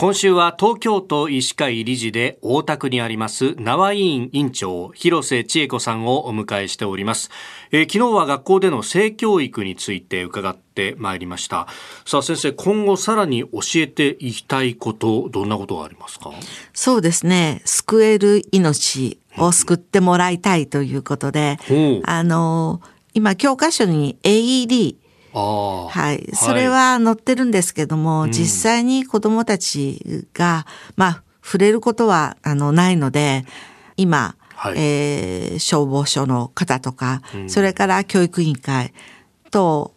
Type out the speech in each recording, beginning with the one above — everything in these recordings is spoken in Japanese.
今週は東京都医師会理事で大田区にあります縄委員委員長広瀬千恵子さんをお迎えしております、えー、昨日は学校での性教育について伺ってまいりました。さあ先生今後さらに教えていきたいことどんなことがありますか？そうですね。救える命を救ってもらいたいということで、うん、あの今教科書に AED はい。それは載ってるんですけども、はい、実際に子供たちが、まあ、触れることは、あの、ないので、今、はい、えー、消防署の方とか、うん、それから教育委員会と、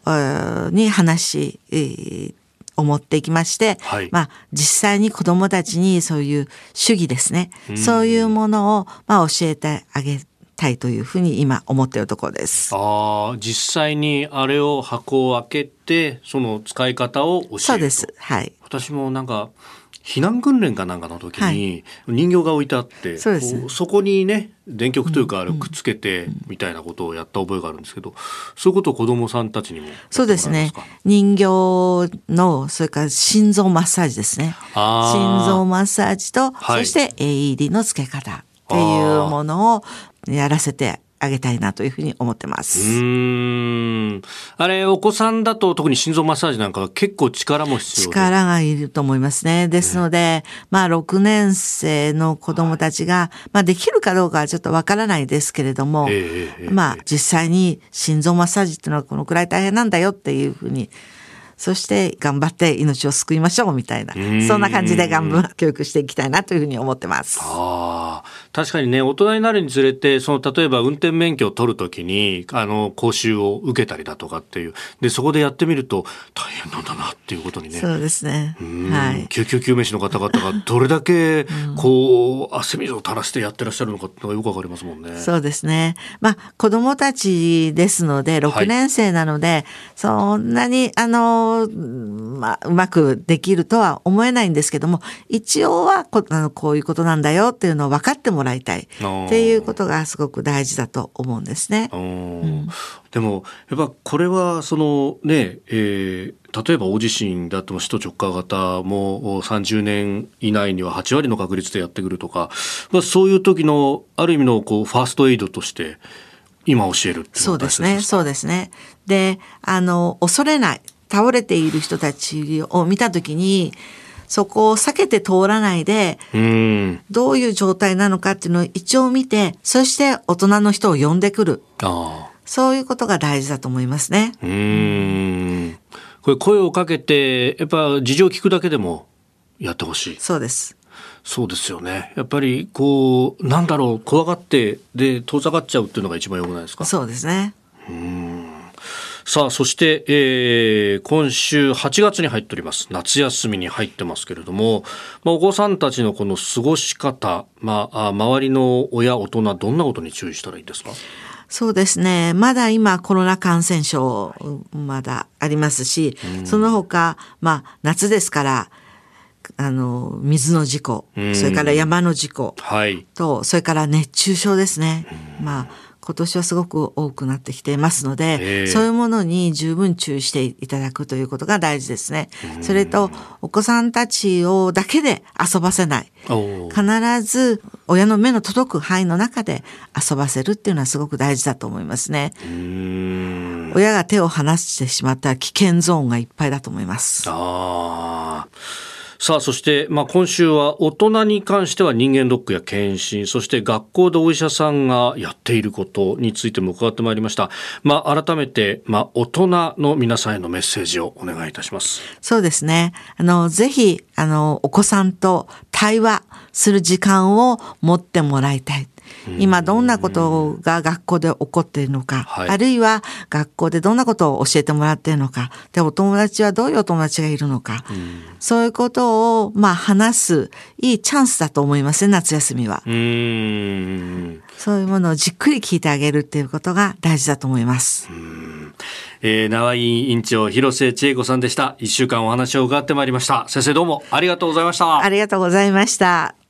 に話、えー、を持っていきまして、はい、まあ、実際に子供たちにそういう主義ですね、うん、そういうものを、まあ、教えてあげたいというふうに今思っているところです。ああ、実際にあれを箱を開けて、その使い方を教えるそうです。はい。私もなんか、避難訓練かなんかの時に人形が置いてあって、はい、そそこにね電極というかあれをくっつけてみたいなことをやった覚えがあるんですけど、そういうことを子どもさんたちにもそうですね。人形のそれから心臓マッサージですね。心臓マッサージと、はい、そして AED の付け方っていうものをやらせてあげたいなというふうに思ってます。うん。あれ、お子さんだと特に心臓マッサージなんかは結構力も必要力がいると思いますね。ですので、まあ6年生の子供たちが、はい、まあできるかどうかはちょっとわからないですけれども、えー、まあ実際に心臓マッサージっていうのはこのくらい大変なんだよっていうふうにそして頑張って命を救いましょうみたいな、そんな感じで頑張教育していきたいなというふうに思ってます。ああ、確かにね、大人になるにつれて、その、例えば運転免許を取るときに、あの、講習を受けたりだとかっていう、で、そこでやってみると、大変なんだなっていうことにね。そうですね。はい。救急救命士の方々が どれだけ、こう、汗水を垂らしてやってらっしゃるのかってのがよくわかりますもんね。そうですね。まあ、子供たちですので、6年生なので、はい、そんなに、あの、まあ、うまくできるとは思えないんですけども、一応はこあのこういうことなんだよっていうのを分かってもらいたい。っていうことがすごく大事だと思うんですね。うん、でも、やっぱこれは、そのね、えー、例えば大地震であっても首都直下型も30年以内には8割の確率でやってくるとか、まあ、そういう時のある意味のこうファーストエイドとして今教えるそうですねそうですね。であの恐れない倒れている人たちを見た時にそこを避けて通らないで、どういう状態なのかっていうのを一応見て、そして大人の人を呼んでくる。そういうことが大事だと思いますね。うん。これ声をかけて、やっぱ事情を聞くだけでもやってほしい。そうです。そうですよね。やっぱりこう、なんだろう、怖がって、で、遠ざかっちゃうっていうのが一番良くないですか？そうですね。うんさあそして、えー、今週8月に入っております。夏休みに入ってますけれども、まあ、お子さんたちのこの過ごし方、まあ、周りの親大人どんなことに注意したらいいですか？そうですね。まだ今コロナ感染症まだありますし、その他、まあ夏ですから、あの、水の事故、それから山の事故と、はい、それから熱中症ですね。まあ今年はすごく多くなってきていますので、そういうものに十分注意していただくということが大事ですね。それと、お子さんたちをだけで遊ばせない。必ず親の目の届く範囲の中で遊ばせるっていうのはすごく大事だと思いますね。親が手を離してしまったら危険ゾーンがいっぱいだと思います。さあ、そして、まあ、今週は大人に関しては人間ドックや検診、そして学校でお医者さんがやっていることについても伺ってまいりました。まあ、改めて、まあ、大人の皆さんへのメッセージをお願いいたします。そうですね。あの、ぜひ、あの、お子さんと対話する時間を持ってもらいたい。今どんなことが学校で起こっているのか、はい、あるいは学校でどんなことを教えてもらっているのか、で、お友達はどういうお友達がいるのか、そういうことを、まあ、話すいいチャンスだと思いますね、夏休みは。そういうものをじっくり聞いてあげるっていうことが大事だと思います。えー、縄井委員長、広瀬千恵子さんでした。一週間お話を伺ってまいりました。先生どうもありがとうございました。ありがとうございました。